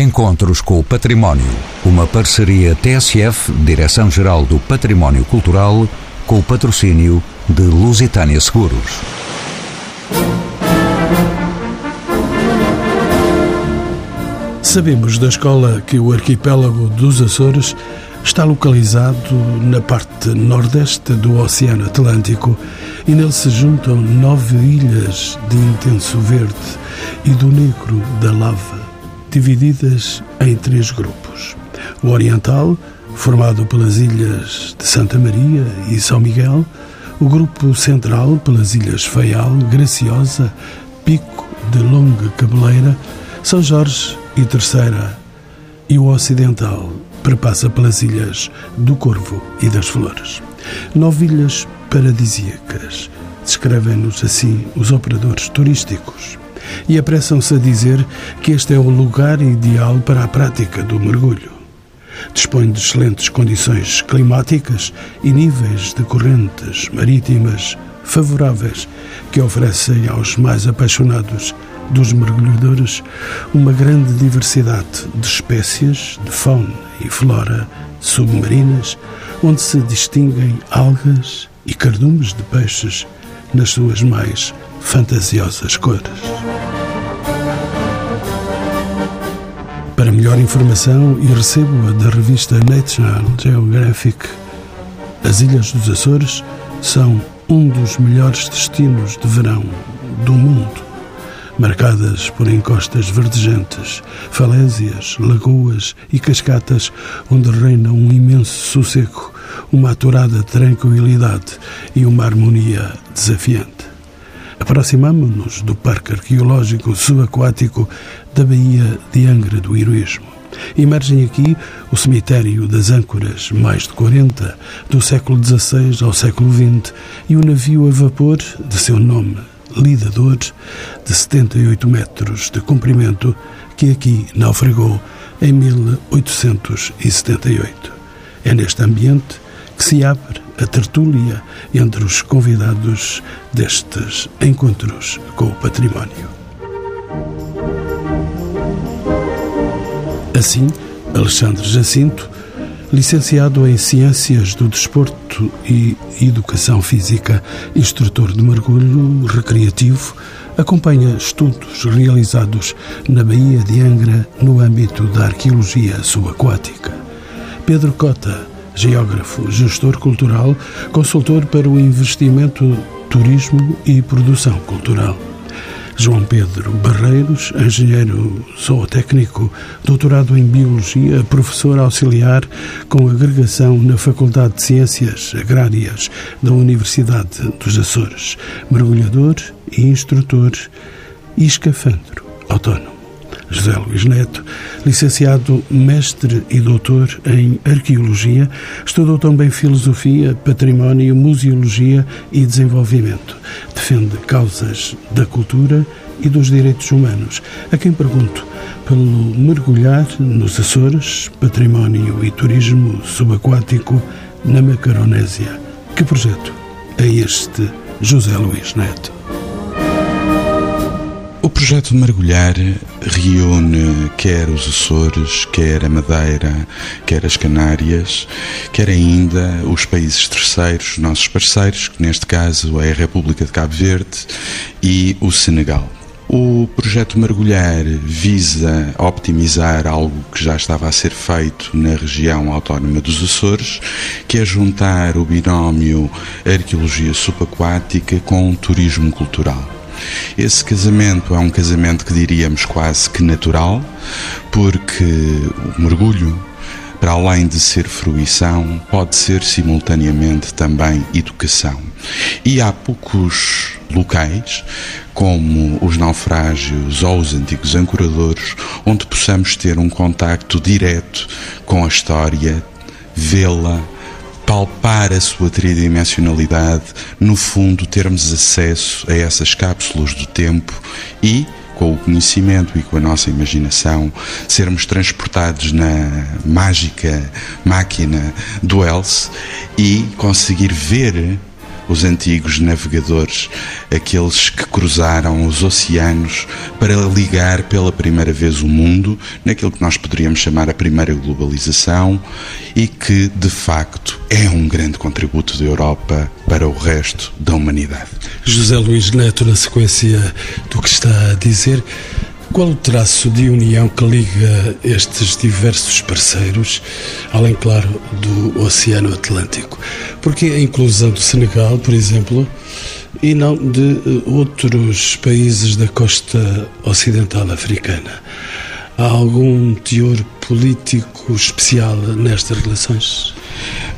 Encontros com o Património. Uma parceria TSF, Direção-Geral do Património Cultural, com o patrocínio de Lusitânia Seguros. Sabemos da escola que o arquipélago dos Açores está localizado na parte nordeste do Oceano Atlântico e nele se juntam nove ilhas de intenso verde e do negro da lava, divididas em três grupos. O oriental, formado pelas ilhas de Santa Maria e São Miguel, o grupo central pelas ilhas Faial, Graciosa, Pico de Longa Cabeleira, São Jorge e Terceira, e o ocidental perpassa pelas ilhas do Corvo e das Flores. Nove ilhas paradisíacas, descrevem-nos assim os operadores turísticos, e apressam-se a dizer que este é o lugar ideal para a prática do mergulho. Dispõe de excelentes condições climáticas e níveis de correntes marítimas favoráveis que oferecem aos mais apaixonados dos mergulhadores uma grande diversidade de espécies de fauna e flora submarinas, onde se distinguem algas e cardumes de peixes nas suas mais fantasiosas cores. Para melhor informação, e recebo-a da revista National Geographic, as Ilhas dos Açores são um dos melhores destinos de verão do mundo, marcadas por encostas verdejantes, falésias, lagoas e cascatas onde reina um imenso sossego, uma aturada tranquilidade e uma harmonia desafiante. Aproximamo-nos do Parque Arqueológico Subaquático da Baía de Angra do Heroísmo. Emergem aqui o cemitério das âncoras, mais de 40, do século XVI ao século XX, e o navio a vapor de seu nome, Lidador, de 78 metros de comprimento, que aqui naufragou em 1878. É neste ambiente que se abre a tertúlia entre os convidados destes encontros com o património. Assim, Alexandre Jacinto, licenciado em Ciências do Desporto e Educação Física, instrutor de mergulho recreativo, acompanha estudos realizados na Baía de Angra no âmbito da arqueologia subaquática. Pedro Cota, geógrafo, gestor cultural, consultor para o investimento, turismo e produção cultural. João Pedro Barreiros, engenheiro zootécnico, doutorado em Biologia, professor auxiliar com agregação na Faculdade de Ciências Agrárias da Universidade dos Açores, mergulhador e instrutor e escafandro autónomo. José Luís Neto, licenciado, mestre e doutor em Arqueologia, estudou também Filosofia, Património, Museologia e Desenvolvimento. Defende causas da cultura e dos direitos humanos. A quem pergunto pelo mergulhar nos Açores, património e turismo subaquático na Macaronésia. Que projeto é este, José Luís Neto? O projeto Mergulhar reúne quer os Açores, quer a Madeira, quer as Canárias, quer ainda os países terceiros, nossos parceiros, que neste caso é a República de Cabo Verde e o Senegal. O projeto Mergulhar visa optimizar algo que já estava a ser feito na região autónoma dos Açores, que é juntar o binómio arqueologia subaquática com turismo cultural. Esse casamento é um casamento que diríamos quase que natural, porque o mergulho, para além de ser fruição, pode ser simultaneamente também educação. E há poucos locais, como os naufrágios ou os antigos ancoradores, onde possamos ter um contacto direto com a história, vê-la, palpar a sua tridimensionalidade, no fundo, termos acesso a essas cápsulas do tempo e, com o conhecimento e com a nossa imaginação, sermos transportados na mágica máquina do Else e conseguir ver os antigos navegadores, aqueles que cruzaram os oceanos para ligar pela primeira vez o mundo naquilo que nós poderíamos chamar a primeira globalização e que, de facto, é um grande contributo da Europa para o resto da humanidade. José Luís Neto, na sequência do que está a dizer, qual o traço de união que liga estes diversos parceiros, além, claro, do Oceano Atlântico? Porque a inclusão do Senegal, por exemplo, e não de eh, outros países da costa ocidental africana. Há algum teor político especial nestas relações?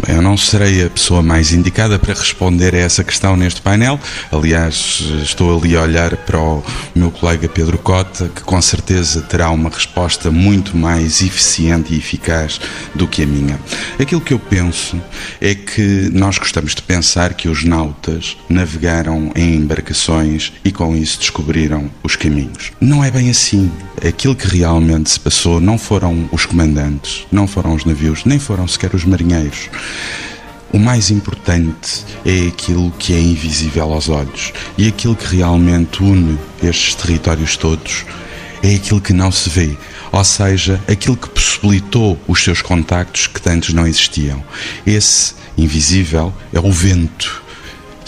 Bem, eu não serei a pessoa mais indicada para responder a essa questão neste painel. Aliás, estou ali a olhar para o meu colega Pedro Cota, que com certeza terá uma resposta muito mais eficiente e eficaz do que a minha. Aquilo que eu penso é que nós gostamos de pensar que os nautas navegaram em embarcações e com isso descobriram os caminhos. Não é bem assim. Aquilo que realmente se passou não foram os comandantes, não foram os navios, nem foram sequer os marinheiros. O mais importante é aquilo que é invisível aos olhos e aquilo que realmente une estes territórios todos é aquilo que não se vê, ou seja, aquilo que possibilitou os seus contactos que antes não existiam. Esse invisível é o vento.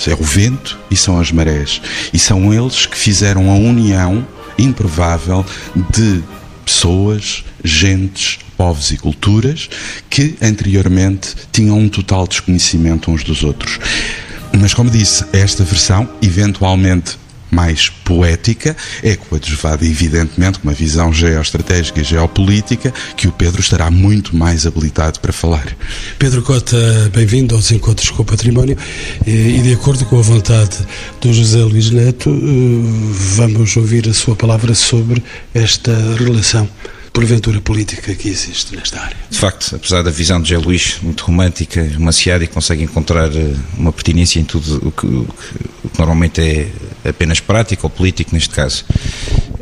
É o vento e são as marés. E são eles que fizeram a união improvável de pessoas, gentes, povos e culturas que anteriormente tinham um total desconhecimento uns dos outros. Mas, como disse, esta versão, eventualmente mais poética, é coadjuvada, evidentemente, com uma visão geoestratégica e geopolítica que o Pedro estará muito mais habilitado para falar. Pedro Cota, bem-vindo aos Encontros com o Património e, de acordo com a vontade do José Luís Neto, eh, vamos ouvir a sua palavra sobre esta relação porventura política que existe nesta área. De facto, apesar da visão de José Luís muito romântica, maciada e consegue encontrar eh, uma pertinência em tudo o que, o que normalmente é apenas prático ou político neste caso.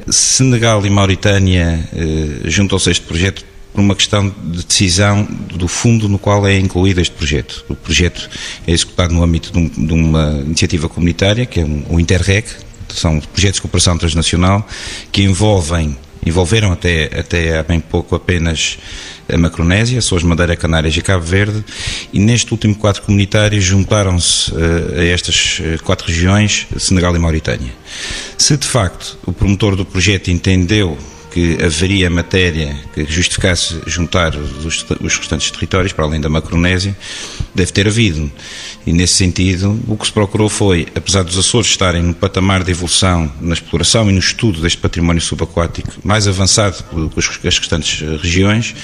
Senegal e Mauritânia eh, juntam-se a este projeto por uma questão de decisão do fundo no qual é incluído este projeto. O projeto é executado no âmbito de, um, de uma iniciativa comunitária, que é o um Interreg, são projetos de cooperação transnacional que envolvem envolveram até, até há bem pouco apenas a Macronésia, Açores, Madeira, Canárias e Cabo Verde, e neste último quadro comunitário juntaram-se uh, a estas uh, quatro regiões, Senegal e Mauritânia. Se de facto o promotor do projeto entendeu que haveria matéria que justificasse juntar os, os restantes territórios, para além da Macronésia, deve ter havido. E nesse sentido, o que se procurou foi, apesar dos Açores estarem no patamar de evolução na exploração e no estudo deste património subaquático mais avançado que as restantes regiões,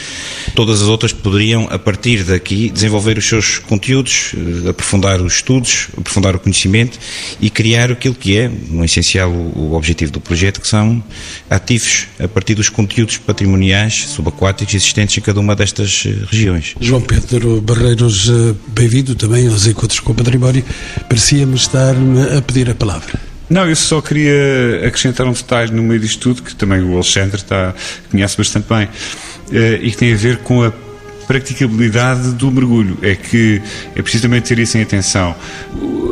todas as outras poderiam, a partir daqui, desenvolver os seus conteúdos, eh, aprofundar os estudos, aprofundar o conhecimento e criar aquilo que é, no essencial, o objetivo do projeto, que são ativos a partir dos conteúdos patrimoniais subaquáticos existentes em cada uma destas eh, regiões. João Pedro Barreiros, bem-vindo também aos encontros com o património, parecia-me estar a pedir a palavra. Não, eu só queria acrescentar um detalhe no meio disto tudo, que também o Alexandre está, conhece bastante bem, eh, e que tem a ver com a praticabilidade do mergulho. É que é preciso também ter isso em atenção.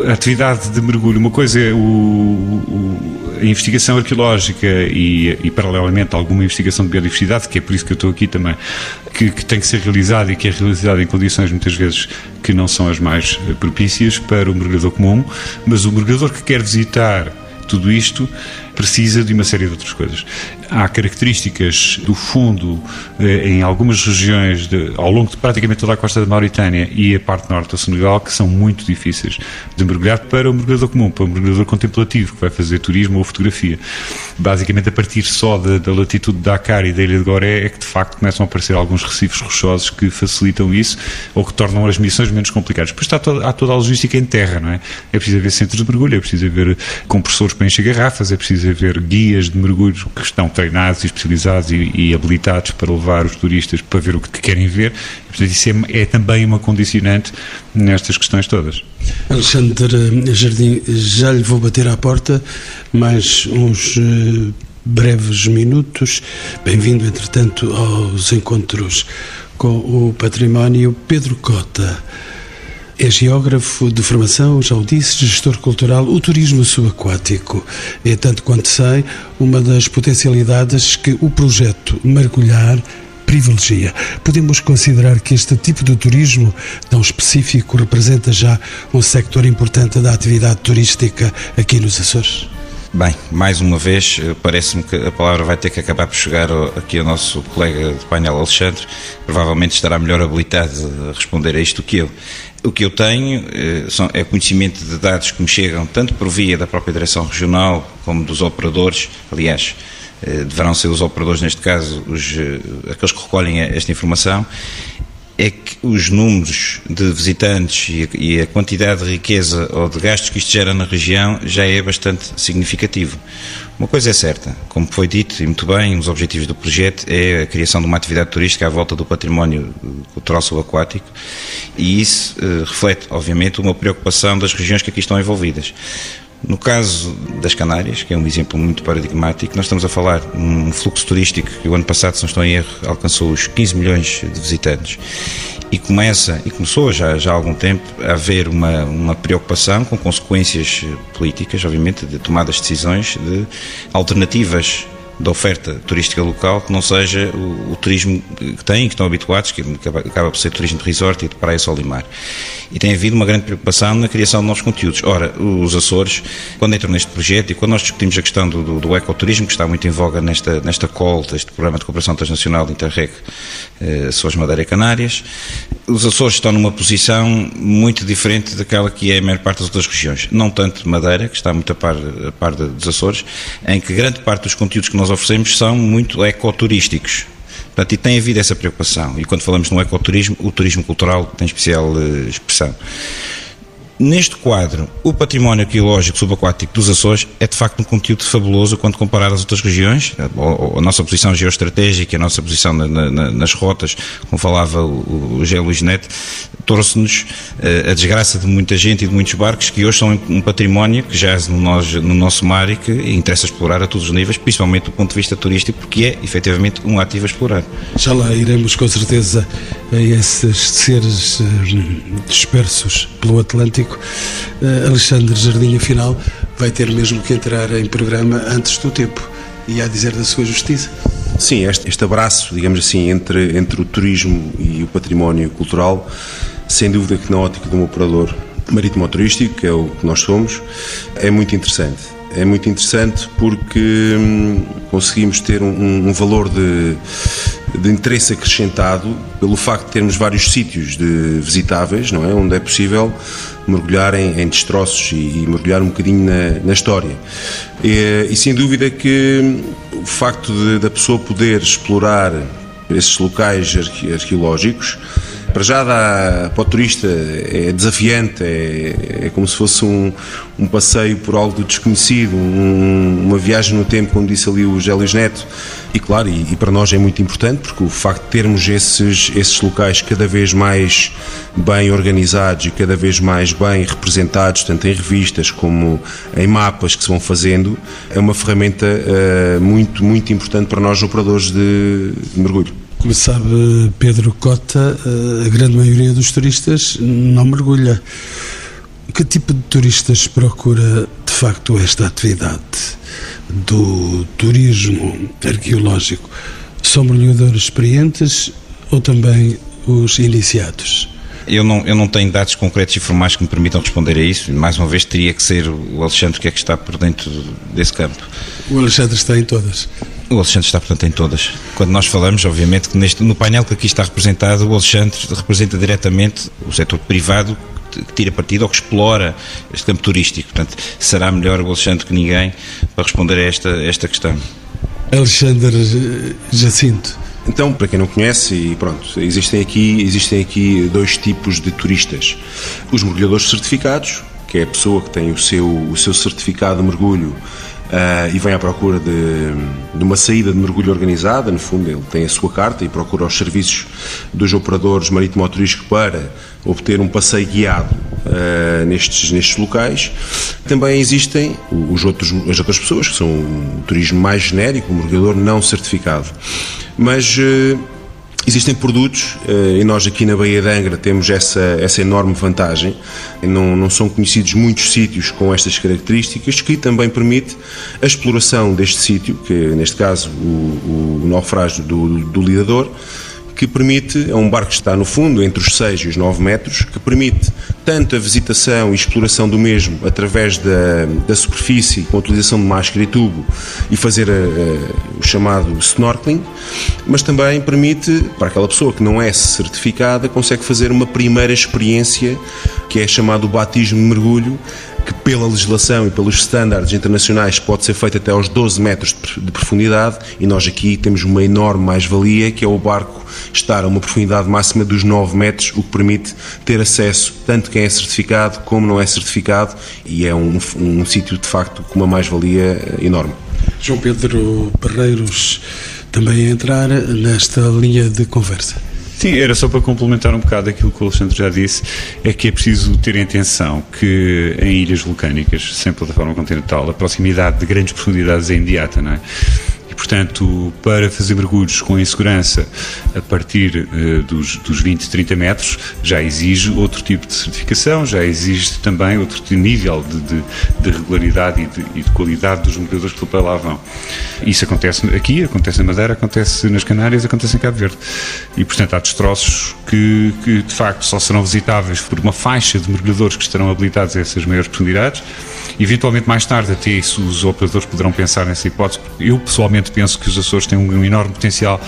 A atividade de mergulho, uma coisa é o, o, a investigação arqueológica e, e, paralelamente, alguma investigação de biodiversidade, que é por isso que eu estou aqui também, que, que tem que ser realizada e que é realizada em condições muitas vezes que não são as mais propícias para o mergulhador comum, mas o mergulhador que quer visitar tudo isto precisa de uma série de outras coisas. Há características do fundo eh, em algumas regiões, de, ao longo de praticamente toda a costa da Mauritânia e a parte norte do Senegal, que são muito difíceis de mergulhar para o mergulhador comum, para o mergulhador contemplativo, que vai fazer turismo ou fotografia. Basicamente, a partir só da, da latitude de Dakar e da ilha de Goré, é que de facto começam a aparecer alguns recifes rochosos que facilitam isso ou que tornam as missões menos complicadas. Depois está toda, há toda a logística em terra, não é? É preciso haver centros de mergulho, é preciso haver compressores para encher garrafas, é preciso haver guias de mergulho que estão treinados e especializados e, e habilitados para levar os turistas para ver o que querem ver. Portanto, isso é, é também uma condicionante nestas questões todas. Alexandre Jardim, já lhe vou bater à porta mais uns uh, breves minutos. Bem-vindo, entretanto, aos encontros com o património. Pedro Cota, É geógrafo de formação, já o disse, gestor cultural. O turismo subaquático é, tanto quanto sei, uma das potencialidades que o projeto Mergulhar privilegia. Podemos considerar que este tipo de turismo tão específico representa já um sector importante da atividade turística aqui nos Açores? Bem, mais uma vez, eh, parece-me que a palavra vai ter que acabar por chegar aqui ao nosso colega de painel Alexandre, provavelmente estará melhor habilitado a responder a isto que eu. O que eu tenho eh, é conhecimento de dados que me chegam tanto por via da própria Direção Regional como dos operadores, aliás, eh, deverão ser os operadores, neste caso, os, aqueles que recolhem esta informação, é que os números de visitantes e a, quantidade de riqueza ou de gastos que isto gera na região já é bastante significativo. Uma coisa é certa, como foi dito e muito bem, um dos objetivos do projeto é a criação de uma atividade turística à volta do património cultural subaquático e isso eh, reflete, obviamente, uma preocupação das regiões que aqui estão envolvidas. No caso das Canárias, que é um exemplo muito paradigmático, nós estamos a falar de um fluxo turístico que o ano passado, se não estou em erro, alcançou os 15 milhões de visitantes. E começa, e começou já, já há algum tempo, a haver uma, uma preocupação com consequências políticas, obviamente, de tomadas de decisões de alternativas da oferta turística local que não seja o, o turismo que têm, que estão habituados, que acaba, acaba, por ser turismo de resort e de praia sol e mar. E tem havido uma grande preocupação na criação de novos conteúdos. Ora, os Açores, quando entram neste projeto e quando nós discutimos a questão do, do, do ecoturismo, que está muito em voga nesta, nesta call, deste programa de cooperação transnacional de Interreg eh, Açores, Madeira e Canárias, os Açores estão numa posição muito diferente daquela que é a maior parte das outras regiões. Não tanto Madeira, que está muito a par, a par dos Açores, em que grande parte dos conteúdos que nós oferecemos são muito ecoturísticos. Portanto, e tem havido essa preocupação. E quando falamos no ecoturismo, o turismo cultural tem especial uh, expressão. Neste quadro, o património arqueológico subaquático dos Açores é de facto um conteúdo fabuloso quando comparado às outras regiões. A, a nossa posição geoestratégica, a nossa posição na, na, nas rotas, como falava o, o Gé Luís Neto, trouxe-nos uh, a desgraça de muita gente e de muitos barcos que hoje são um património que jaz no, nós, no nosso mar e que interessa explorar a todos os níveis, principalmente do ponto de vista turístico, porque é efetivamente um ativo a explorar. Já lá iremos com certeza a esses seres uh, dispersos pelo Atlântico uh, Alexandre Jardim, afinal, vai ter mesmo que entrar em programa antes do tempo. E a dizer da sua justiça. Sim, este, este abraço, digamos assim, entre, entre o turismo e o património cultural, sem dúvida que na ótica de um operador marítimo turístico, que é o que nós somos, é muito interessante. É muito interessante porque hum, conseguimos ter um, um valor de, de, interesse acrescentado pelo facto de termos vários sítios de visitáveis, não é? Onde é possível mergulhar em, em destroços e, e, mergulhar um bocadinho na, na história. E, e, sem dúvida que o facto de, da pessoa poder explorar esses locais arqueológicos para já dá, para o turista é desafiante, é, é como se fosse um, um passeio por algo desconhecido, um, uma viagem no tempo, como disse ali o Gélios Neto. E claro, e, e, para nós é muito importante porque o facto de termos esses, esses locais cada vez mais bem organizados e cada vez mais bem representados, tanto em revistas como em mapas que se vão fazendo, é uma ferramenta uh, muito, muito importante para nós operadores de, de mergulho. Como sabe Pedro Cota, eh, a grande maioria dos turistas não mergulha. Que tipo de turistas procura de facto esta atividade do turismo arqueológico? São mergulhadores experientes ou também os iniciados? Eu não, eu não tenho dados concretos e formais que me permitam responder a isso. Mais uma vez, teria que ser o Alexandre que é que está por dentro desse campo. O Alexandre está em todas. O Alexandre está, portanto, em todas. Quando nós falamos, obviamente, que neste, no painel que aqui está representado, o Alexandre representa diretamente o setor privado que tira partido ou que explora este campo turístico. Portanto, será melhor o Alexandre que ninguém para responder a esta, esta questão. Alexandre Jacinto. Então, para quem não conhece, e pronto, existem aqui, existem aqui dois tipos de turistas. Os mergulhadores certificados, que é a pessoa que tem o seu, o seu certificado de mergulho Uh, e vem à procura de, de, uma saída de mergulho organizada. No fundo, ele tem a sua carta e procura os serviços dos operadores marítimo-turísticos para obter um passeio guiado uh, nestes, nestes locais. Também existem os outros, as outras pessoas, que são o turismo mais genérico, o mergulhador não certificado. Mas. Uh, Existem produtos, eh, e nós aqui na Baía de Angra temos essa, essa enorme vantagem, não, não são conhecidos muitos sítios com estas características, que também permite a exploração deste sítio, que neste caso o, o naufrágio do, do lidador, que permite, é um barco que está no fundo, entre os 6 e os 9 metros, que permite tanto a visitação e exploração do mesmo através da, da superfície, com a utilização de máscara e tubo, e fazer a, a, o chamado snorkeling, mas também permite, para aquela pessoa que não é certificada, consegue fazer uma primeira experiência, que é chamado batismo de mergulho, que pela legislação e pelos estándares internacionais pode ser feito até aos 12 metros de profundidade e nós aqui temos uma enorme mais-valia que é o barco estar a uma profundidade máxima dos 9 metros, o que permite ter acesso tanto quem é certificado como não é certificado e é um, um sítio de facto com uma mais-valia enorme. João Pedro Barreiros também a entrar nesta linha de conversa. Sim, era só para complementar um bocado aquilo que o Alexandre já disse, é que é preciso ter em atenção que em ilhas vulcânicas, sem plataforma continental, a proximidade de grandes profundidades é imediata, não é? Portanto, para fazer mergulhos com insegurança a partir uh, dos, dos 20, 30 metros, já exige outro tipo de certificação, já existe também outro nível de, de, de regularidade e de, e de, qualidade dos mergulhadores que para lá vão. Isso acontece aqui, acontece na Madeira, acontece nas Canárias, acontece em Cabo Verde. E, portanto, há destroços que, que de facto só serão visitáveis por uma faixa de mergulhadores que estarão habilitados a essas maiores profundidades. Eventualmente, mais tarde, até isso, os operadores poderão pensar nessa hipótese. Eu, pessoalmente, penso que os Açores têm um enorme potencial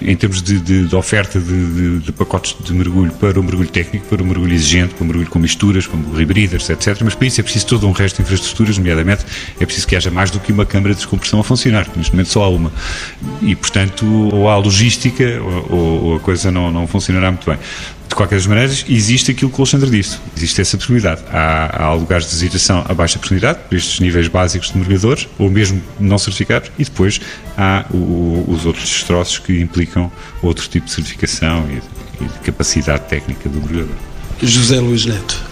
em termos de, de, de oferta de, de, pacotes de mergulho para o mergulho técnico, para o mergulho exigente, para o mergulho com misturas, como rebreathers, etc. Mas para isso é preciso todo um resto de infraestruturas, nomeadamente é preciso que haja mais do que uma câmara de descompressão a funcionar, que neste momento só há uma. E, portanto, ou há logística ou, ou a coisa não, não funcionará muito bem. De qualquer das maneiras, existe aquilo que o Alexandre disse, existe essa possibilidade. Há, há lugares de designação a baixa profundidade, por estes níveis básicos de mergulhadores, ou mesmo não certificados, e depois há o, os outros destroços que implicam outro tipo de certificação e, e de capacidade técnica do mergulhador. José Luís Neto.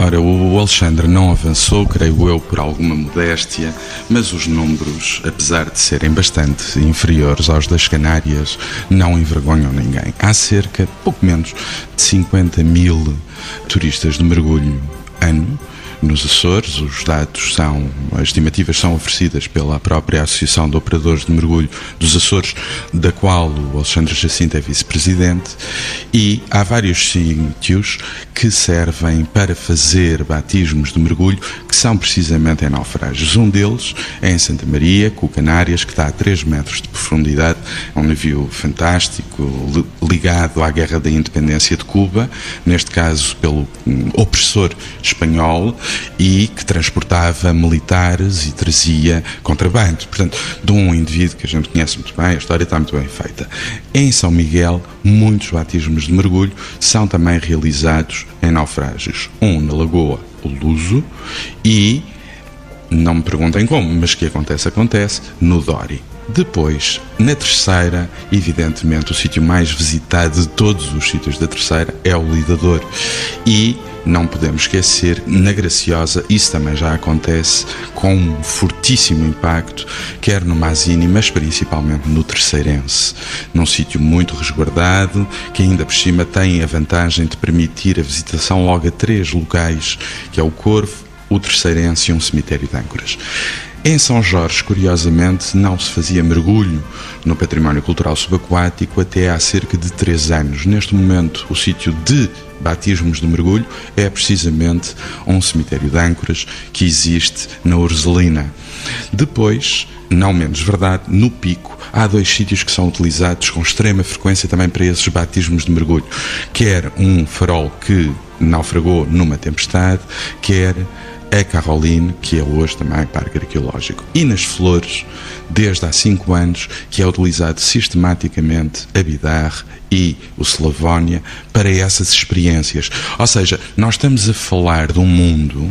Ora, o Alexandre não avançou, creio eu, por alguma modéstia, mas os números, apesar de serem bastante inferiores aos das Canárias, não envergonham ninguém. Há cerca, pouco menos, de 50 mil turistas de mergulho ano nos Açores. Os dados são, as estimativas são oferecidas pela própria Associação de Operadores de Mergulho dos Açores, da qual o Alexandre Jacinto é vice-presidente, e há vários sítios que servem para fazer batismos de mergulho que são precisamente em naufrágios. Um deles é em Santa Maria, com Canárias, que está a 3 metros de profundidade, é um navio fantástico, ligado à Guerra da Independência de Cuba, neste caso pelo opressor espanhol, e que transportava militares e trazia contrabando. Portanto, de um indivíduo que a gente conhece muito bem, a história está muito bem feita. Em São Miguel, muitos batismos de mergulho são também realizados em naufrágios. Um na Lagoa, o Luso, e, não me perguntem como, mas que acontece, acontece, no Dori. Depois, na terceira, evidentemente, o sítio mais visitado de todos os sítios da terceira é o Lidador. E não podemos esquecer, na Graciosa, isso também já acontece com um fortíssimo impacto, quer no Mazini, mas principalmente no Terceirense, num sítio muito resguardado, que ainda por cima tem a vantagem de permitir a visitação logo a três locais, que é o Corvo, o Terceirense e um cemitério de âncoras. Em São Jorge, curiosamente, não se fazia mergulho no património cultural subaquático até há cerca de três anos. Neste momento, o sítio de batismos de mergulho é precisamente um cemitério de âncoras que existe na Urzelina. Depois, não menos verdade, no Pico, há dois sítios que são utilizados com extrema frequência também para esses batismos de mergulho. Quer um farol que naufragou numa tempestade, quer a Caroline, que é hoje também parque arqueológico. E nas flores, desde há cinco anos, que é utilizado sistematicamente a Bidar e o Slavónia para essas experiências. Ou seja, nós estamos a falar de um mundo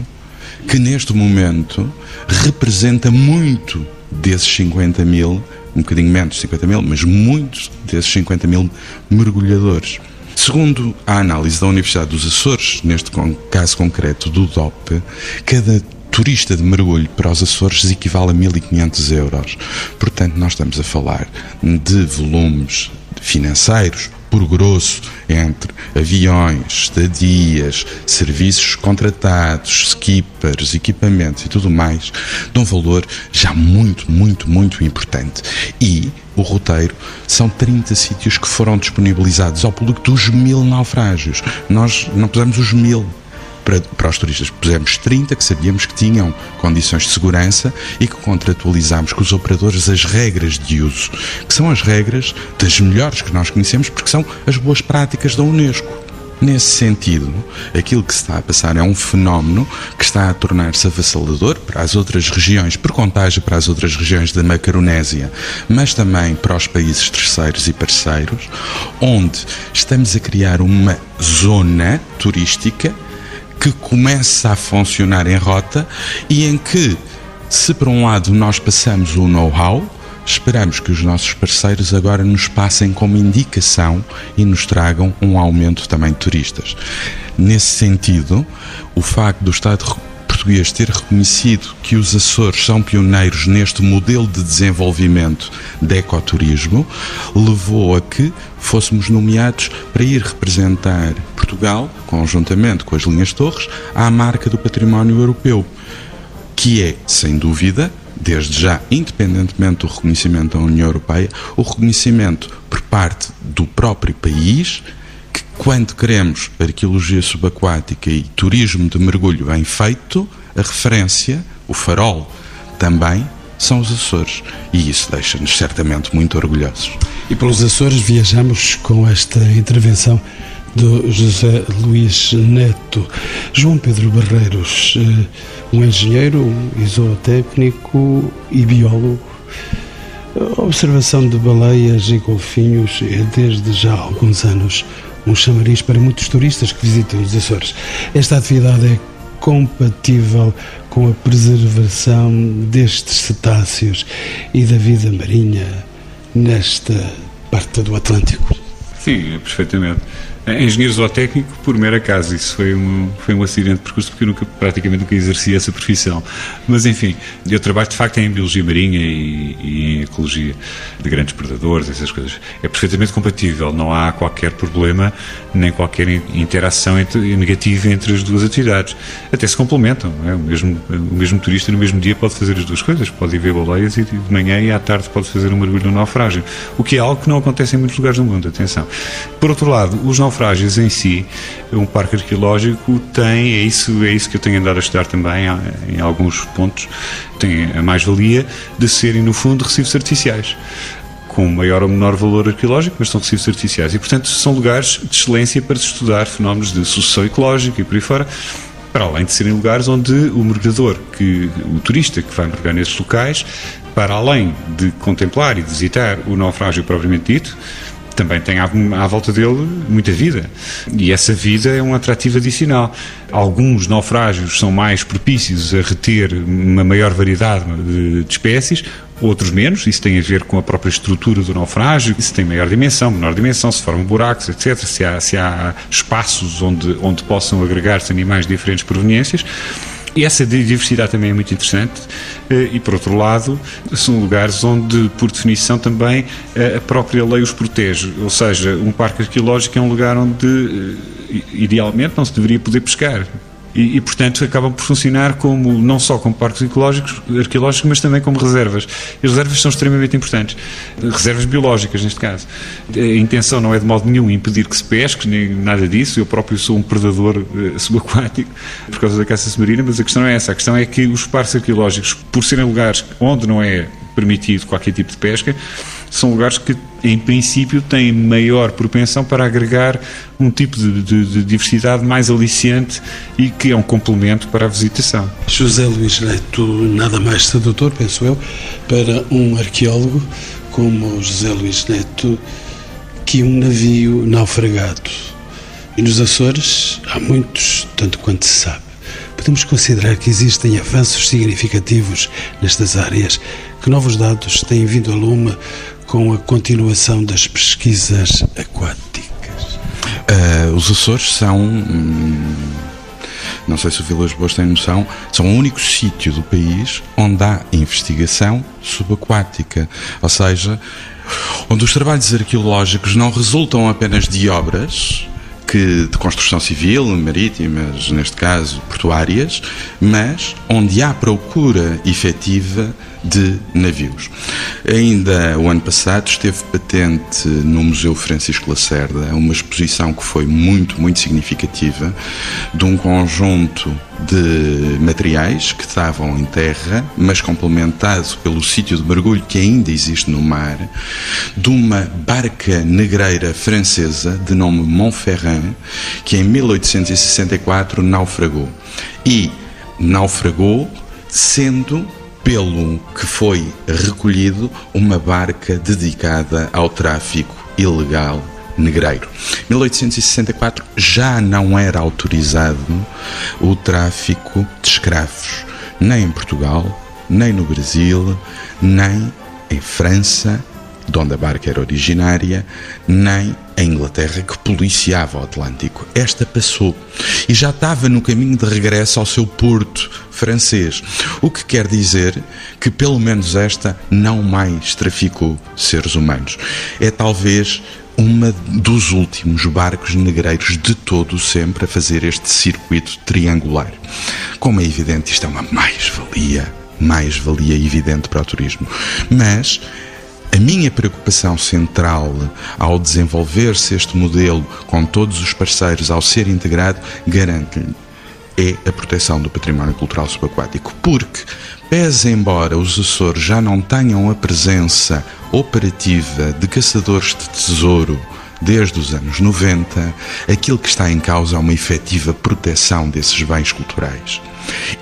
que neste momento representa muito desses 50 mil, um bocadinho menos de 50 mil, mas muitos desses 50 mil mergulhadores. Segundo a análise da Universidade dos Açores, neste caso concreto do DOP, cada turista de mergulho para os Açores equivale a 1.500 euros. Portanto, nós estamos a falar de volumes financeiros, por grosso, entre aviões, estadias, serviços contratados, skippers, equipamentos e tudo mais, de um valor já muito, muito, muito importante. E o roteiro são 30 sítios que foram disponibilizados ao público dos mil naufrágios. Nós não pusemos os mil para, para os turistas. Pusemos 30 que sabíamos que tinham condições de segurança e que contratualizámos com os operadores as regras de uso, que são as regras das melhores que nós conhecemos, porque são as boas práticas da Unesco. Nesse sentido, aquilo que se está a passar é um fenómeno que está a tornar-se avassalador para as outras regiões, por contágio para as outras regiões da Macaronésia, mas também para os países terceiros e parceiros, onde estamos a criar uma zona turística que começa a funcionar em rota e em que, se por um lado nós passamos o know-how, esperamos que os nossos parceiros agora nos passem como indicação e nos tragam um aumento também de turistas. Nesse sentido, o facto do Estado português ter reconhecido que os Açores são pioneiros neste modelo de desenvolvimento de ecoturismo levou a que fôssemos nomeados para ir representar Portugal, conjuntamente com as linhas Torres, à marca do património europeu, que é, sem dúvida, desde já, independentemente do reconhecimento da União Europeia, o reconhecimento por parte do próprio país que, quando queremos arqueologia subaquática e turismo de mergulho bem feito, a referência, o farol, também são os Açores. E isso deixa-nos certamente muito orgulhosos. E pelos Açores viajamos com esta intervenção do José Luís Neto. João Pedro Barreiros, eh, um engenheiro, isotécnico e biólogo. A observação de baleias e golfinhos é desde já há alguns anos um chamariz para muitos turistas que visitam os Açores. Esta atividade é compatível com a preservação destes cetáceos e da vida marinha nesta parte do Atlântico. Sim, perfeitamente. Engenheiro zootécnico por mero acaso, isso foi um, foi um acidente de percurso porque eu nunca, praticamente nunca exerci essa profissão. Mas enfim, eu trabalho de facto em biologia marinha e, e, em ecologia de grandes predadores, essas coisas. É perfeitamente compatível, não há qualquer problema nem qualquer interação entre, negativa entre as duas atividades. Até se complementam, é? o, mesmo, o mesmo turista no mesmo dia pode fazer as duas coisas, pode ir ver baleias e de manhã e à tarde pode fazer um mergulho no naufrágio, o que é algo que não acontece em muitos lugares do mundo, atenção. Por outro lado, os naufrágios naufrágios em si, um parque arqueológico tem, é isso, é isso que eu tenho andado a estudar também em alguns pontos, tem a mais-valia de serem, no fundo, recifes artificiais com maior ou menor valor arqueológico, mas são recifes artificiais. E, portanto, são lugares de excelência para se estudar fenómenos de sucessão ecológica e por aí fora, para além de serem lugares onde o mergulhador, que, o turista que vai mergulhar nesses locais, para além de contemplar e de visitar o naufrágio propriamente dito, também tem à, à, volta dele muita vida. E essa vida é um atrativo adicional. Alguns naufrágios são mais propícios a reter uma maior variedade de, de espécies, outros menos. Isso tem a ver com a própria estrutura do naufrágio, se tem maior dimensão, menor dimensão, se formam buracos, etc. Se há, se há espaços onde, onde possam agregar-se animais de diferentes proveniências. E essa diversidade também é muito interessante eh, e, por outro lado, são lugares onde, por definição, também eh, a própria lei os protege. Ou seja, um parque arqueológico é um lugar onde, eh, idealmente, não se deveria poder pescar e, e, portanto, acabam por funcionar como, não só como parques ecológicos, arqueológicos, mas também como reservas. E as reservas são extremamente importantes. Reservas biológicas, neste caso. A intenção não é de modo nenhum impedir que se pesque, nem nada disso. Eu próprio sou um predador uh, subaquático por causa da caça submarina, mas a questão é essa. A questão é que os parques arqueológicos, por serem lugares onde não é permitido qualquer tipo de pesca, são lugares que, em princípio, têm maior propensão para agregar um tipo de, de, de, diversidade mais aliciante e que é um complemento para a visitação. José Luís Neto, nada mais sedutor, penso eu, para um arqueólogo como José Luís Neto, que um navio naufragado. E nos Açores há muitos, tanto quanto se sabe. Podemos considerar que existem avanços significativos nestas áreas, que novos dados têm vindo a lume com a continuação das pesquisas aquáticas? Uh, os Açores são. Hum, não sei se o Vilas Boas tem noção, são o único sítio do país onde há investigação subaquática. Ou seja, onde os trabalhos arqueológicos não resultam apenas de obras, que de construção civil, marítimas, neste caso portuárias, mas onde há procura efetiva de navios. Ainda o ano passado esteve patente no Museu Francisco Lacerda uma exposição que foi muito, muito significativa de um conjunto de materiais que estavam em terra, mas complementado pelo sítio de mergulho que ainda existe no mar, de uma barca negreira francesa de nome Montferrand, que em 1864 naufragou. E naufragou sendo pelo que foi recolhido uma barca dedicada ao tráfico ilegal negreiro. 1864 já não era autorizado o tráfico de escravos, nem em Portugal, nem no Brasil, nem em França, de onde a barca era originária, nem a Inglaterra que policiava o Atlântico. Esta passou e já estava no caminho de regresso ao seu porto francês, o que quer dizer que pelo menos esta não mais traficou seres humanos. É talvez uma dos últimos barcos negreiros de todo sempre a fazer este circuito triangular. Como é evidente, isto é uma mais-valia, mais-valia evidente para o turismo. Mas a minha preocupação central ao desenvolver-se este modelo com todos os parceiros, ao ser integrado, garante-lhe é a proteção do património cultural subaquático, porque, pese embora os Açores já não tenham a presença operativa de caçadores de tesouro desde os anos 90, aquilo que está em causa é uma efetiva proteção desses bens culturais.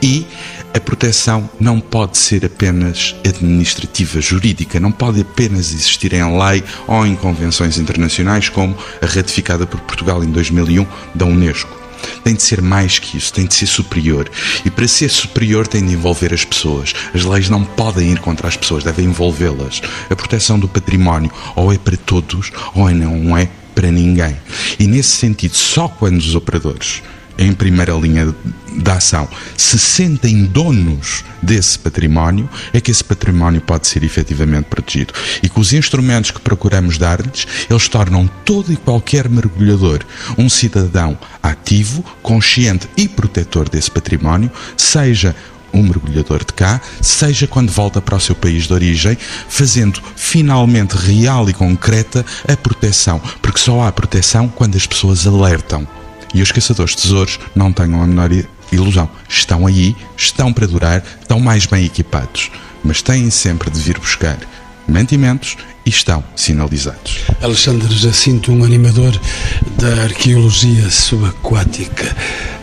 E a proteção não pode ser apenas administrativa, jurídica, não pode apenas existir em lei ou em convenções internacionais, como a ratificada por Portugal em 2001 da Unesco tem de ser mais que isso, tem de ser superior. E para ser superior tem de envolver as pessoas. As leis não podem ir contra as pessoas, devem envolvê-las. A proteção do património ou é para todos ou não é para ninguém. E nesse sentido, só quando os operadores em primeira linha da ação se sentem donos desse património, é que esse património pode ser efetivamente protegido. E com os instrumentos que procuramos dar-lhes, eles tornam todo e qualquer mergulhador um cidadão ativo, consciente e protetor desse património, seja um mergulhador de cá, seja quando volta para o seu país de origem, fazendo finalmente real e concreta a proteção, porque só há proteção quando as pessoas alertam. E os caçadores de tesouros não tenham a menor ilusão. Estão aí, estão para durar, estão mais bem equipados, mas têm sempre de vir buscar mantimentos e estão sinalizados. Alexandre Jacinto, um animador da arqueologia subaquática.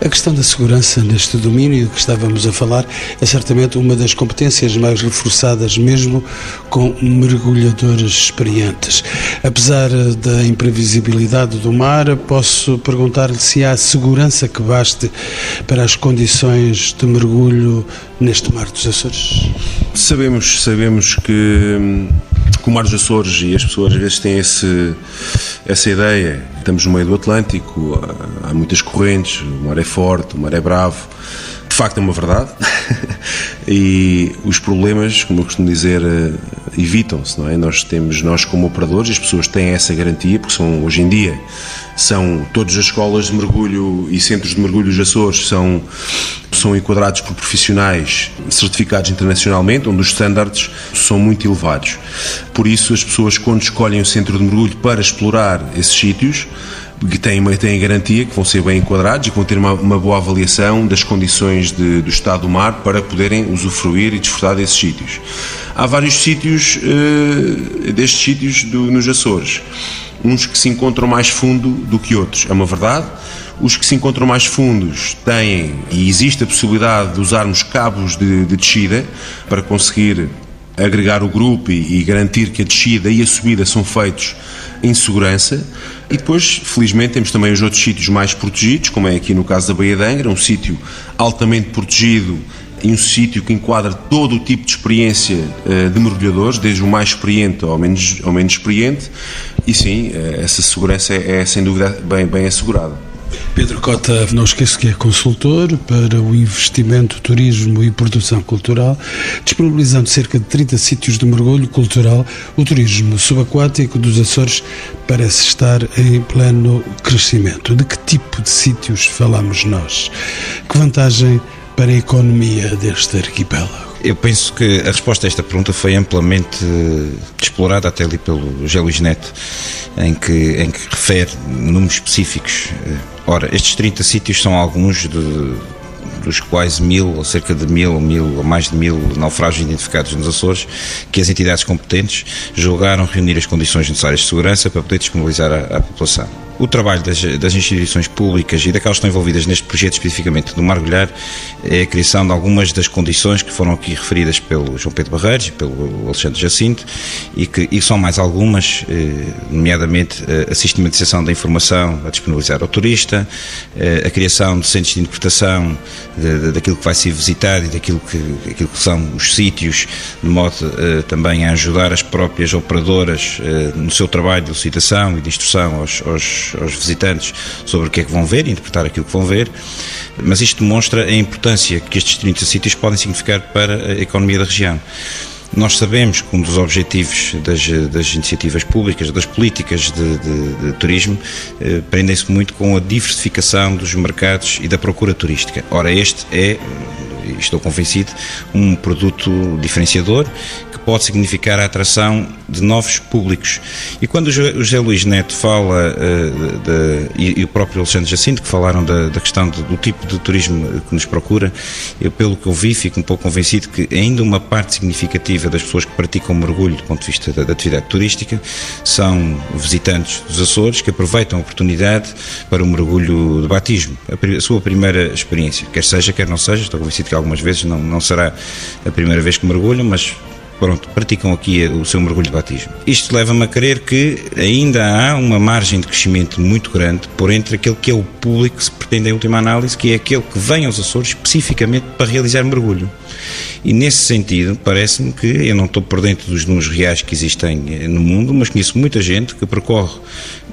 A questão da segurança neste domínio que estávamos a falar é certamente uma das competências mais reforçadas, mesmo com mergulhadores experientes. Apesar da imprevisibilidade do mar, posso perguntar-lhe se há segurança que baste para as condições de mergulho neste mar dos Açores. Sabemos, sabemos que com o Mar dos Açores e as pessoas às vezes têm esse, essa ideia. Estamos no meio do Atlântico, há, há muitas correntes, o mar é forte, o mar é bravo. De facto é uma verdade. e os problemas, como eu costumo dizer, eh, evitam-se, não é? Nós temos, nós como operadores, as pessoas têm essa garantia, porque são hoje em dia são todas as escolas de mergulho e centros de mergulho dos Açores são são enquadrados por profissionais certificados internacionalmente, onde os estándares são muito elevados. Por isso, as pessoas, quando escolhem o centro de mergulho para explorar esses sítios, que têm, têm garantia que vão ser bem enquadrados e que vão ter uma, uma boa avaliação das condições de, do estado do mar para poderem usufruir e desfrutar desses sítios. Há vários sítios, uh, destes sítios do, nos Açores, uns que se encontram mais fundo do que outros, é uma verdade. Os que se encontram mais fundos têm, e existe a possibilidade de usarmos cabos de, de descida para conseguir agregar o grupo e, e, garantir que a descida e a subida são feitos em segurança. E depois, felizmente, temos também os outros sítios mais protegidos, como é aqui no caso da Baía de Angra, um sítio altamente protegido e um sítio que enquadra todo o tipo de experiência uh, de mergulhadores, desde o mais experiente ao menos, ao menos experiente, e sim, uh, essa segurança é, é sem dúvida bem, bem assegurada. Pedro Cota, não esqueço que é consultor para o investimento, turismo e produção cultural, disponibilizando cerca de 30 sítios de mergulho cultural. O turismo subaquático dos Açores parece estar em pleno crescimento. De que tipo de sítios falamos nós? Que vantagem para a economia deste arquipélago? Eu penso que a resposta a esta pergunta foi amplamente explorada até ali pelo Gé Luís Neto, em que, em que refere números específicos. Ora, estes 30 sítios são alguns de, dos quais mil, ou cerca de mil, mil ou mais de mil naufrágios identificados nos Açores, que as entidades competentes julgaram reunir as condições necessárias de segurança para poder disponibilizar à população o trabalho das, das, instituições públicas e daquelas que estão envolvidas neste projeto especificamente do Margulhar é a criação de algumas das condições que foram aqui referidas pelo João Pedro Barreiros e pelo Alexandre Jacinto e que e são mais algumas, eh, nomeadamente eh, a sistematização da informação a disponibilizar ao turista, eh, a criação de centros de interpretação daquilo que vai ser visitado e daquilo que, que são os sítios, de modo também a ajudar as próprias operadoras no seu trabalho de licitação e de instrução aos, aos aos, visitantes sobre o que é que vão ver, interpretar aquilo que vão ver, mas isto demonstra a importância que estes 30 sítios podem significar para a economia da região. Nós sabemos que um dos objetivos das, das iniciativas públicas, das políticas de, de, de turismo, eh, prendem-se muito com a diversificação dos mercados e da procura turística. Ora, este é, estou convencido, um produto diferenciador pode significar a atração de novos públicos. E quando o José Luís Neto fala, uh, de, e, e, o próprio Alexandre Jacinto, que falaram da, da questão de, do tipo de turismo que nos procura, eu, pelo que eu vi, fico um pouco convencido que ainda uma parte significativa das pessoas que praticam mergulho do ponto de vista da, da atividade turística são visitantes dos Açores que aproveitam a oportunidade para o mergulho de batismo, a, a sua primeira experiência, quer seja, quer não seja, estou convencido que algumas vezes não, não será a primeira vez que mergulham, mas pronto, praticam aqui o seu mergulho de batismo. Isto leva-me a crer que ainda há uma margem de crescimento muito grande por entre aquele que é o público que se pretende em última análise, que é aquele que vem aos Açores especificamente para realizar mergulho. E nesse sentido, parece-me que eu não estou por dentro dos números reais que existem eh, no mundo, mas conheço muita gente que percorre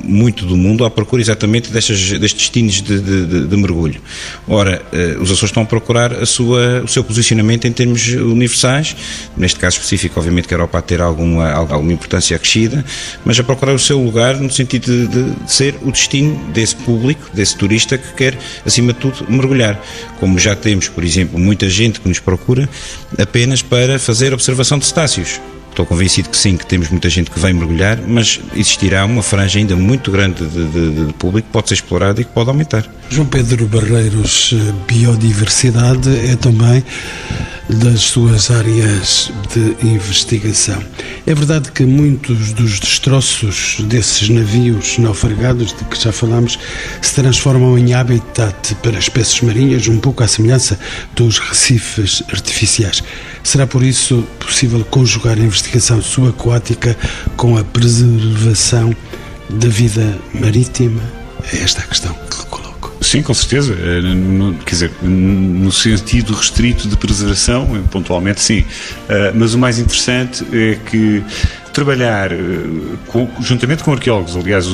muito do mundo à procura exatamente destes, destinos de, de, de, mergulho. Ora, eh, os Açores estão a procurar a sua, o seu posicionamento em termos universais, neste caso específico, obviamente que a Europa a ter alguma, alguma importância acrescida, mas a procurar o seu lugar no sentido de, de ser o destino desse público, desse turista que quer, acima de tudo, mergulhar. Como já temos, por exemplo, muita gente que nos procura apenas para fazer observação de cetáceos. Estou convencido que sim, que temos muita gente que vem mergulhar, mas existirá uma franja ainda muito grande de, de, de público que pode ser explorada e que pode aumentar. João Pedro Barreiros, biodiversidade é também das suas áreas de investigação. É verdade que muitos dos destroços desses navios naufragados de que já falámos se transformam em habitat para espécies marinhas, um pouco à semelhança dos recifes artificiais. Será por isso possível conjugar a investigação subaquática com a preservação da vida marítima? É esta a questão que Sim, com certeza. Eh, quer dizer, no sentido restrito de preservação, eh, pontualmente sim. Eh, mas o mais interessante é que trabalhar juntamente com arqueólogos, aliás,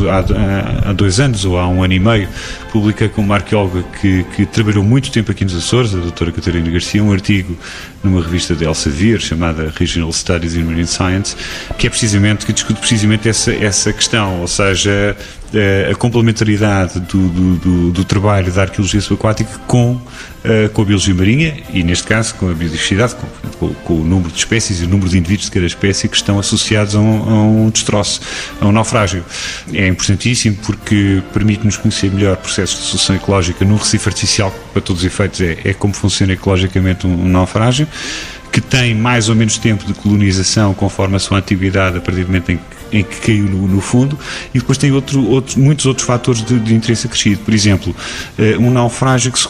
há, dois anos ou há um ano e meio, publiquei com uma arqueóloga que, que, trabalhou muito tempo aqui nos Açores, a doutora Catarina Garcia, um artigo numa revista de Elsevier chamada Regional Studies in Marine Science, que é precisamente, que discute precisamente essa, essa questão, ou seja, a complementaridade do, do, do, do, trabalho da arqueologia subaquática com, eh, com a biologia marinha e, neste caso, com a biodiversidade, com, com, o número de espécies e o número de indivíduos de cada espécie que estão associados a um, a um destroço, a um naufrágio. É importantíssimo porque permite-nos conhecer melhor processos de solução ecológica num recife artificial, que, para todos os efeitos, é, é como funciona ecologicamente um, um naufrágio que tem mais ou menos tempo de colonização conforme a sua antiguidade a partir do momento em que em que caiu no, no fundo, e depois tem outro, outro, muitos outros fatores de, de interesse acrescido. Por exemplo, eh, um naufrágio que se,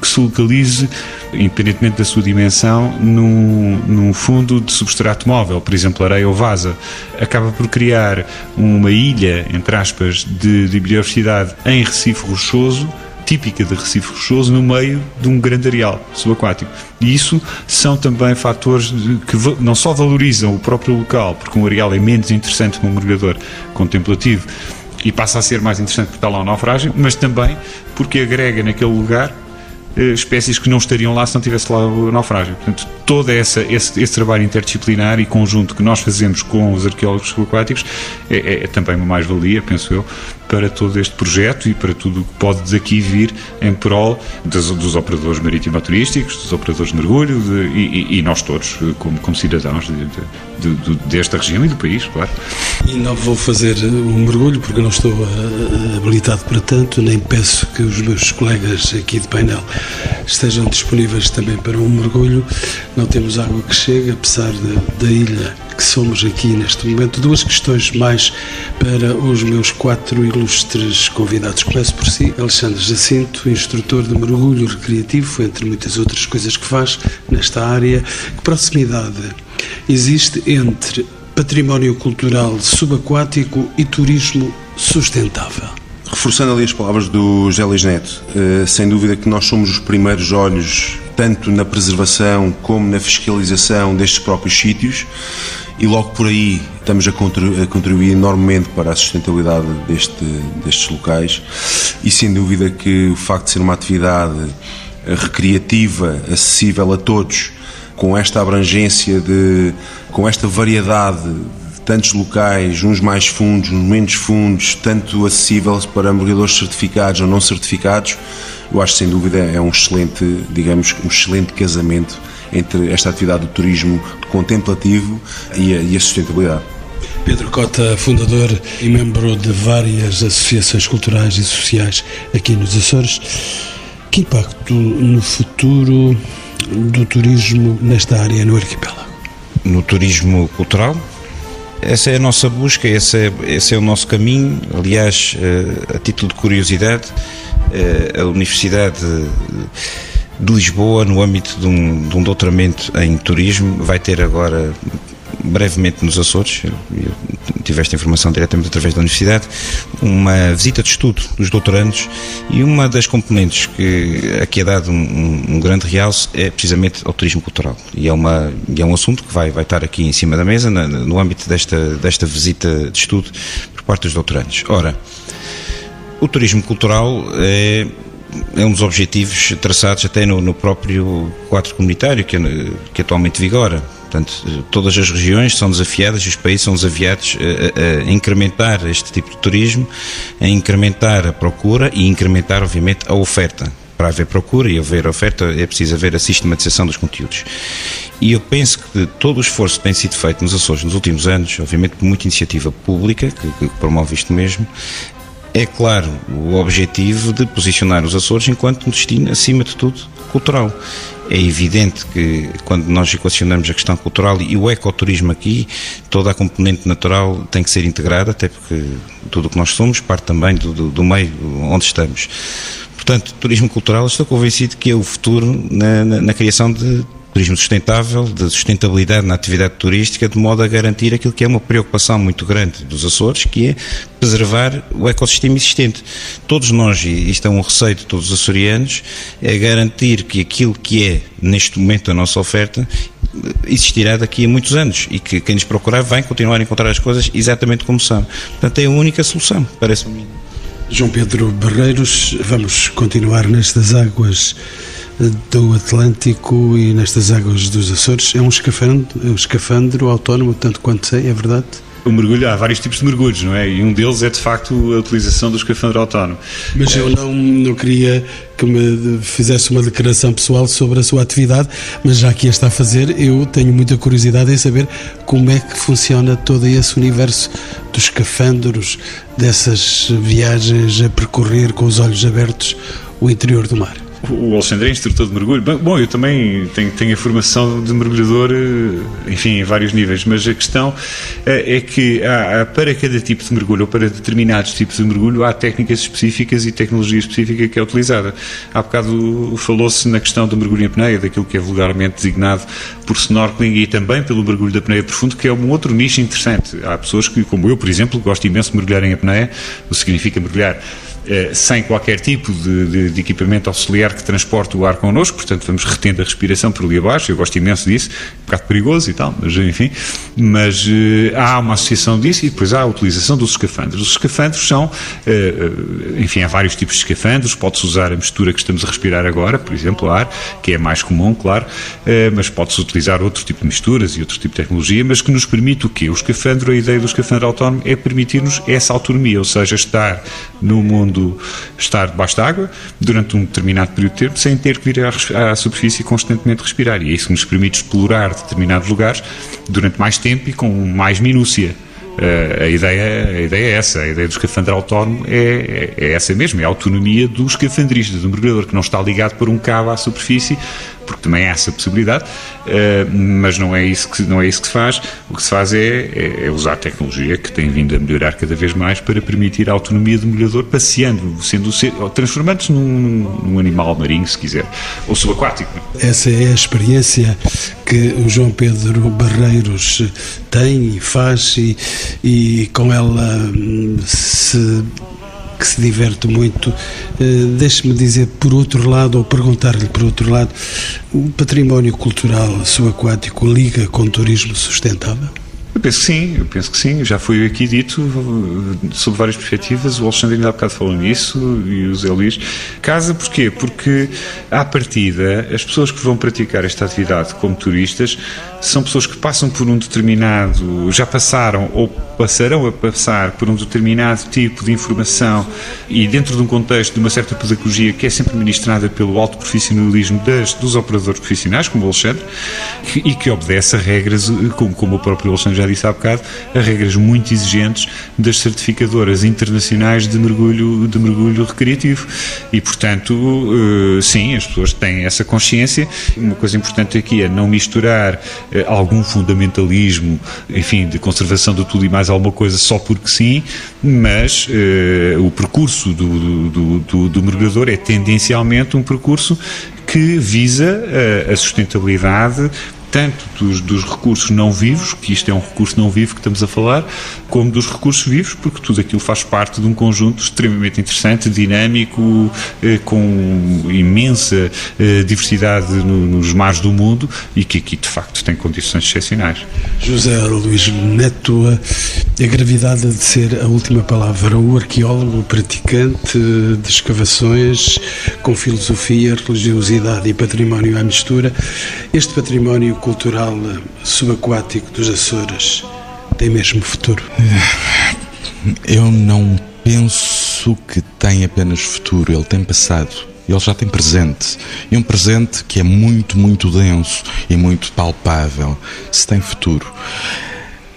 que se localize, independentemente da sua dimensão, num, num fundo de substrato móvel, por exemplo, areia ou vasa, acaba por criar uma ilha, entre aspas, de, de biodiversidade em Recife Rochoso típica de Recife Rochoso no meio de um grande areal subaquático. E isso são também fatores que não só valorizam o próprio local, porque um areal é menos interessante para um mergulhador contemplativo e passa a ser mais interessante porque está lá um naufrágio, mas também porque agrega naquele lugar eh, espécies que não estariam lá se não tivesse lá o naufrágio. Portanto, todo essa, esse, esse, trabalho interdisciplinar e conjunto que nós fazemos com os arqueólogos subaquáticos é, é, é também uma mais-valia, penso eu, para todo este projeto e para tudo o que pode daqui vir em prol dos, dos operadores marítimo-turísticos, dos operadores de mergulho de, e, e, nós todos, como, como cidadãos de, de, desta região e do país, claro. E não vou fazer um mergulho porque não estou uh, habilitado para tanto, nem peço que os meus colegas aqui de painel estejam disponíveis também para um mergulho. Não temos água que chegue, apesar da ilha que somos aqui neste momento. Duas questões mais para os meus quatro ilustres convidados. Começo por si, Alexandre Jacinto, instrutor de mergulho recreativo, entre muitas outras coisas que faz nesta área. Que proximidade existe entre património cultural subaquático e turismo sustentável? Reforçando ali as palavras do José Neto, eh, sem dúvida que nós somos os primeiros olhos tanto na preservação como na fiscalização destes próprios sítios e logo por aí estamos a contribuir enormemente para a sustentabilidade deste, destes locais. E sem dúvida que o facto de ser uma atividade recreativa, acessível a todos, com esta abrangência de, com esta variedade de tantos locais, uns mais fundos, uns menos fundos, tanto acessível para mergulhadores certificados ou não certificados, eu acho que sem dúvida é um excelente, digamos, um excelente casamento entre esta atividade do turismo contemplativo e a, e a sustentabilidade. Pedro Cota, fundador e membro de várias associações culturais e sociais aqui nos Açores. Que impacto no futuro do turismo nesta área no arquipélago? No turismo cultural? Essa é a nossa busca, esse é, esse é o nosso caminho. Aliás, eh, a título de curiosidade, eh, a Universidade de Lisboa, no âmbito de um, de um doutoramento em turismo, vai ter agora brevemente nos Açores, eu, tive esta informação diretamente através da Universidade, uma visita de estudo dos doutorandos e uma das componentes que aqui é dado um, um grande realce é precisamente ao turismo cultural. E é, uma, é um assunto que vai, vai estar aqui em cima da mesa na, no âmbito desta, desta visita de estudo por parte dos doutorandos. Ora, o turismo cultural é é um dos objetivos traçados até no, no próprio quadro comunitário que, que, atualmente vigora. Portanto, todas as regiões são desafiadas e os países são desafiados a, a, incrementar este tipo de turismo, a incrementar a procura e incrementar, obviamente, a oferta. Para haver procura e haver oferta é preciso haver a sistematização dos conteúdos. E eu penso que todo o esforço que tem sido feito nos Açores nos últimos anos, obviamente por muita iniciativa pública, que, que promove isto mesmo, é claro o objetivo de posicionar os Açores enquanto um destino, acima de tudo, cultural. É evidente que quando nós equacionamos a questão cultural e o ecoturismo aqui, toda a componente natural tem que ser integrada, até porque tudo o que nós somos parte também do, do, do meio onde estamos. Portanto, turismo cultural, estou convencido que é o futuro na, na, na criação de turismo sustentável, de sustentabilidade na atividade turística, de modo a garantir aquilo que é uma preocupação muito grande dos Açores, que é preservar o ecossistema existente. Todos nós, e isto é um receio de todos os açorianos, é garantir que aquilo que é, neste momento, a nossa oferta, existirá daqui a muitos anos e que quem nos procurar vai continuar a encontrar as coisas exatamente como são. Portanto, é a única solução, parece-me. João Pedro Barreiros, vamos continuar nestas águas do Atlântico e nestas águas dos Açores. É um escafandro, é um escafandro autónomo, tanto quanto sei, é verdade? O mergulho, há vários tipos de mergulhos, não é? E um deles é de facto a utilização do escafandro autónomo. Mas eu não, não queria que me fizesse uma declaração pessoal sobre a sua atividade, mas já que a está a fazer, eu tenho muita curiosidade em saber como é que funciona todo esse universo dos escafandros, dessas viagens a percorrer com os olhos abertos o interior do mar. O Alexandre é instrutor de mergulho. Bom, eu também tenho, tenho a formação de mergulhador, eh, enfim, em vários níveis, mas a questão eh, é que há, para cada tipo de mergulho, ou para determinados tipos de mergulho, há técnicas específicas e tecnologia específica que é utilizada. Há bocado falou-se na questão do mergulho em apneia, daquilo que é vulgarmente designado por snorkeling e também pelo mergulho da apneia profundo, que é um outro nicho interessante. Há pessoas que, como eu, por exemplo, gosto imenso de mergulhar em apneia, o que significa mergulhar sem qualquer tipo de, de, de, equipamento auxiliar que transporte o ar connosco, portanto vamos retendo a respiração por ali abaixo, eu gosto imenso disso, um bocado perigoso e tal, mas enfim, mas uh, há uma associação disso e depois há a utilização dos escafandros. Os escafandros são, uh, enfim, há vários tipos de escafandros, pode-se usar a mistura que estamos a respirar agora, por exemplo, ar, que é mais comum, claro, mas pode-se utilizar outro tipo de misturas e outro tipo de tecnologia, mas que nos permite o quê? O escafandro, a ideia do escafandro autónomo é permitir-nos essa autonomia, ou seja, estar no mundo mundo estar debaixo d'água durante um determinado período de tempo sem ter que vir à, à superfície e constantemente respirar. E é isso nos permite explorar determinados lugares durante mais tempo e com mais minúcia. Uh, a, ideia, a ideia é essa, a ideia do escafandro autónomo é, é, é, essa mesmo, é a autonomia do escafandrista, do mergulhador, que não está ligado por um cabo à superfície, porque também há essa possibilidade, uh, mas não é, isso que, não é isso que se faz. O que se faz é, é, é, usar tecnologia que tem vindo a melhorar cada vez mais para permitir a autonomia do mergulhador passeando, sendo transformando-se num, num, animal marinho, se quiser, ou subaquático. Essa é a experiência que o João Pedro Barreiros tem e faz e, e com ela hum, se que se diverte muito. Eh, deixe-me dizer, por outro lado, ou perguntar-lhe por outro lado, o património cultural subaquático liga com turismo sustentável? Eu penso que sim, eu penso que sim. Já foi aqui dito sob várias perspectivas. O Alexandre ainda há bocado falou nisso e o Zé Luís. Casa porquê? Porque, à partida, as pessoas que vão praticar esta atividade como turistas são pessoas que passam por um determinado, já passaram ou passarão a passar por um determinado tipo de informação e dentro de um contexto de uma certa pedagogia que é sempre ministrada pelo alto profissionalismo das, dos operadores profissionais, como o Alexandre, e que obedece a regras, como, como o próprio Alexandre já disse há bocado, a regras muito exigentes das certificadoras internacionais de mergulho, de mergulho recreativo. E, portanto, eh, sim, as pessoas têm essa consciência. Uma coisa importante aqui é não misturar eh, algum fundamentalismo, enfim, de conservação de tudo e mais alguma coisa só porque sim, mas uh, o percurso do, do, do, do mergulhador é tendencialmente um percurso que visa a sustentabilidade tanto dos, dos, recursos não vivos, que isto é um recurso não vivo que estamos a falar, como dos recursos vivos, porque tudo aquilo faz parte de um conjunto extremamente interessante, dinâmico, eh, com imensa eh, diversidade no, nos mares do mundo e que aqui de facto tem condições excepcionais. José Luís Neto, a, a gravidade de ser a última palavra, o arqueólogo praticante de escavações com filosofia, religiosidade e património à mistura, este património cultural subaquático dos Açores tem mesmo futuro? Eu não penso que tem apenas futuro, ele tem passado. Ele já tem presente. E um presente que é muito, muito denso e muito palpável. Se tem futuro.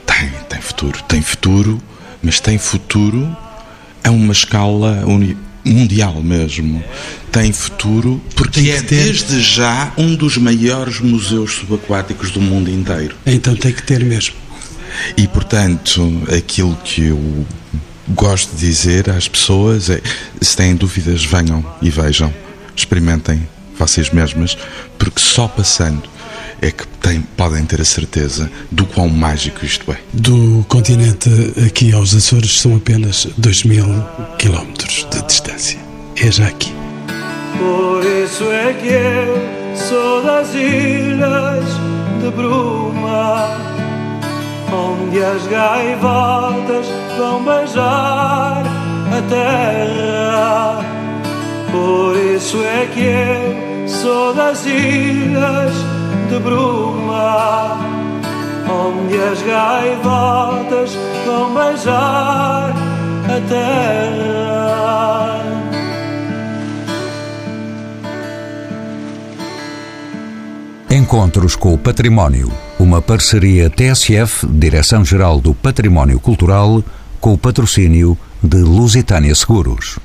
Tem, tem futuro. Tem futuro, mas tem futuro a uma escala mundial mesmo. Tem futuro porque tem é ter... desde já um dos maiores museus subaquáticos do mundo inteiro. Então tem que ter mesmo. E portanto, aquilo que eu gosto de dizer às pessoas é: se têm dúvidas, venham e vejam, experimentem vocês mesmas, porque só passando é que tem, podem ter a certeza do quão mágico isto é. Do continente aqui aos Açores são apenas 2 mil quilómetros de distância. É já aqui. Por isso é que eu sou das ilhas de Bruma, onde as gaivotas vão beijar a terra. Por isso é que eu sou das ilhas de bruma, onde as gaivotas vão beijar a terra. Encontros com o Património, uma parceria TSF, Direção-Geral do Património Cultural, com o patrocínio de Lusitânia Seguros.